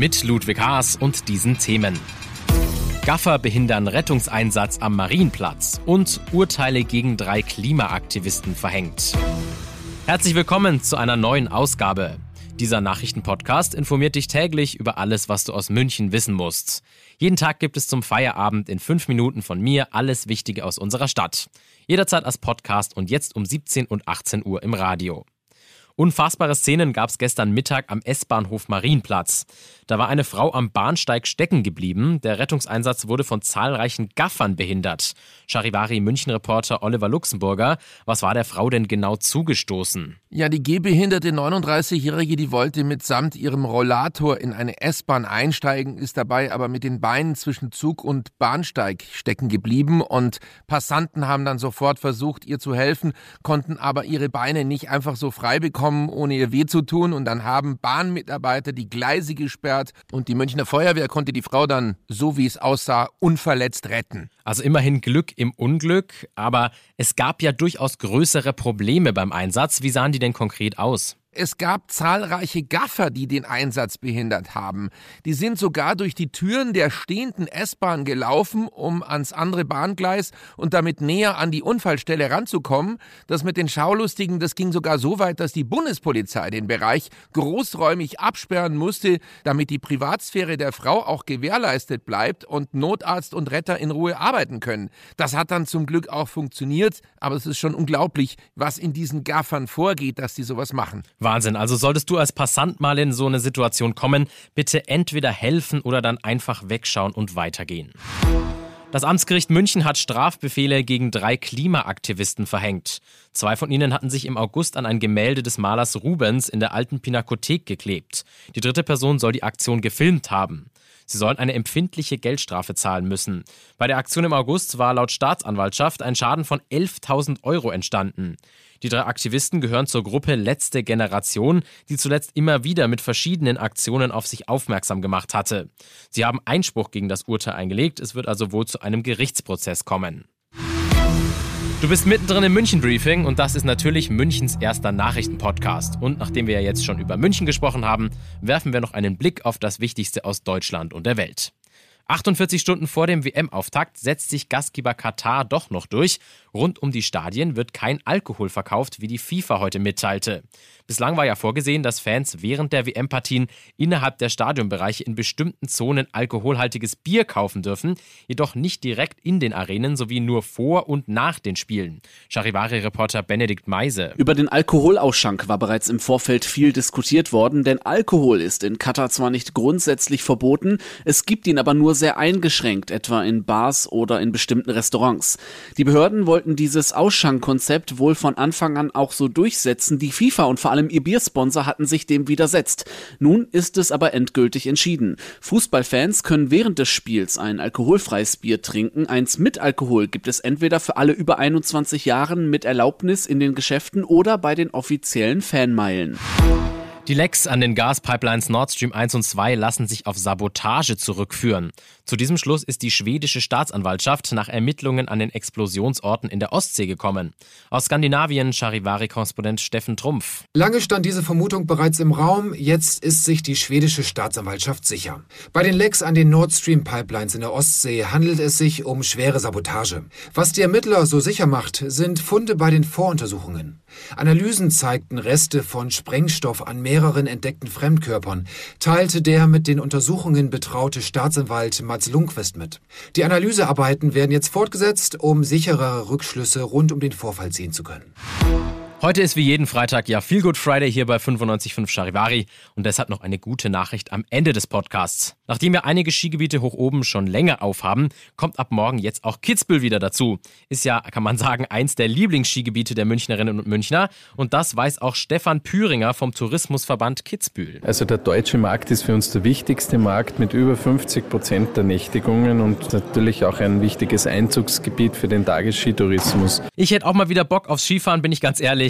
Mit Ludwig Haas und diesen Themen. Gaffer behindern Rettungseinsatz am Marienplatz und Urteile gegen drei Klimaaktivisten verhängt. Herzlich willkommen zu einer neuen Ausgabe. Dieser Nachrichtenpodcast informiert dich täglich über alles, was du aus München wissen musst. Jeden Tag gibt es zum Feierabend in fünf Minuten von mir alles Wichtige aus unserer Stadt. Jederzeit als Podcast und jetzt um 17 und 18 Uhr im Radio. Unfassbare Szenen gab es gestern Mittag am S-Bahnhof Marienplatz. Da war eine Frau am Bahnsteig stecken geblieben. Der Rettungseinsatz wurde von zahlreichen Gaffern behindert. Charivari München-Reporter Oliver Luxemburger, was war der Frau denn genau zugestoßen? Ja, die gehbehinderte 39-Jährige, die wollte mitsamt ihrem Rollator in eine S-Bahn einsteigen, ist dabei aber mit den Beinen zwischen Zug und Bahnsteig stecken geblieben und Passanten haben dann sofort versucht, ihr zu helfen, konnten aber ihre Beine nicht einfach so frei bekommen, ohne ihr weh zu tun und dann haben Bahnmitarbeiter die Gleise gesperrt und die Münchner Feuerwehr konnte die Frau dann, so wie es aussah, unverletzt retten. Also immerhin Glück im Unglück, aber es gab ja durchaus größere Probleme beim Einsatz. Wie sahen die denn konkret aus? Es gab zahlreiche Gaffer, die den Einsatz behindert haben. Die sind sogar durch die Türen der stehenden S-Bahn gelaufen, um ans andere Bahngleis und damit näher an die Unfallstelle ranzukommen. Das mit den Schaulustigen, das ging sogar so weit, dass die Bundespolizei den Bereich großräumig absperren musste, damit die Privatsphäre der Frau auch gewährleistet bleibt und Notarzt und Retter in Ruhe arbeiten können. Das hat dann zum Glück auch funktioniert, aber es ist schon unglaublich, was in diesen Gaffern vorgeht, dass die sowas machen. Wahnsinn. Also solltest du als Passant mal in so eine Situation kommen, bitte entweder helfen oder dann einfach wegschauen und weitergehen. Das Amtsgericht München hat Strafbefehle gegen drei Klimaaktivisten verhängt. Zwei von ihnen hatten sich im August an ein Gemälde des Malers Rubens in der alten Pinakothek geklebt. Die dritte Person soll die Aktion gefilmt haben. Sie sollen eine empfindliche Geldstrafe zahlen müssen. Bei der Aktion im August war laut Staatsanwaltschaft ein Schaden von 11.000 Euro entstanden. Die drei Aktivisten gehören zur Gruppe Letzte Generation, die zuletzt immer wieder mit verschiedenen Aktionen auf sich aufmerksam gemacht hatte. Sie haben Einspruch gegen das Urteil eingelegt, es wird also wohl zu einem Gerichtsprozess kommen. Du bist mittendrin im München Briefing und das ist natürlich Münchens erster Nachrichtenpodcast. Und nachdem wir ja jetzt schon über München gesprochen haben, werfen wir noch einen Blick auf das Wichtigste aus Deutschland und der Welt. 48 Stunden vor dem WM-Auftakt setzt sich Gastgeber Katar doch noch durch. Rund um die Stadien wird kein Alkohol verkauft, wie die FIFA heute mitteilte. Bislang war ja vorgesehen, dass Fans während der WM-Partien innerhalb der Stadionbereiche in bestimmten Zonen alkoholhaltiges Bier kaufen dürfen, jedoch nicht direkt in den Arenen sowie nur vor und nach den Spielen. Charivari-Reporter Benedikt Meise. Über den Alkoholausschank war bereits im Vorfeld viel diskutiert worden, denn Alkohol ist in Katar zwar nicht grundsätzlich verboten, es gibt ihn aber nur sehr eingeschränkt, etwa in Bars oder in bestimmten Restaurants. Die Behörden wollten dieses Ausschankkonzept wohl von Anfang an auch so durchsetzen. Die FIFA und vor allem ihr Biersponsor hatten sich dem widersetzt. Nun ist es aber endgültig entschieden. Fußballfans können während des Spiels ein alkoholfreies Bier trinken. Eins mit Alkohol gibt es entweder für alle über 21 Jahren mit Erlaubnis in den Geschäften oder bei den offiziellen Fanmeilen. Die Lecks an den Gaspipelines Nord Stream 1 und 2 lassen sich auf Sabotage zurückführen. Zu diesem Schluss ist die schwedische Staatsanwaltschaft nach Ermittlungen an den Explosionsorten in der Ostsee gekommen. Aus Skandinavien Charivari-Korrespondent Steffen Trumpf. Lange stand diese Vermutung bereits im Raum, jetzt ist sich die schwedische Staatsanwaltschaft sicher. Bei den Lecks an den Nord Stream Pipelines in der Ostsee handelt es sich um schwere Sabotage. Was die Ermittler so sicher macht, sind Funde bei den Voruntersuchungen. Analysen zeigten Reste von Sprengstoff an mehreren entdeckten Fremdkörpern, teilte der mit den Untersuchungen betraute Staatsanwalt Mats Lundqvist mit. Die Analysearbeiten werden jetzt fortgesetzt, um sicherere Rückschlüsse rund um den Vorfall ziehen zu können. Heute ist wie jeden Freitag ja Feel Good Friday hier bei 95.5 Charivari und deshalb noch eine gute Nachricht am Ende des Podcasts. Nachdem wir einige Skigebiete hoch oben schon länger aufhaben, kommt ab morgen jetzt auch Kitzbühel wieder dazu. Ist ja, kann man sagen, eins der Lieblingsskigebiete der Münchnerinnen und Münchner und das weiß auch Stefan Püringer vom Tourismusverband Kitzbühel. Also der deutsche Markt ist für uns der wichtigste Markt mit über 50 Prozent der Nächtigungen und natürlich auch ein wichtiges Einzugsgebiet für den Tagesskitourismus. Ich hätte auch mal wieder Bock aufs Skifahren, bin ich ganz ehrlich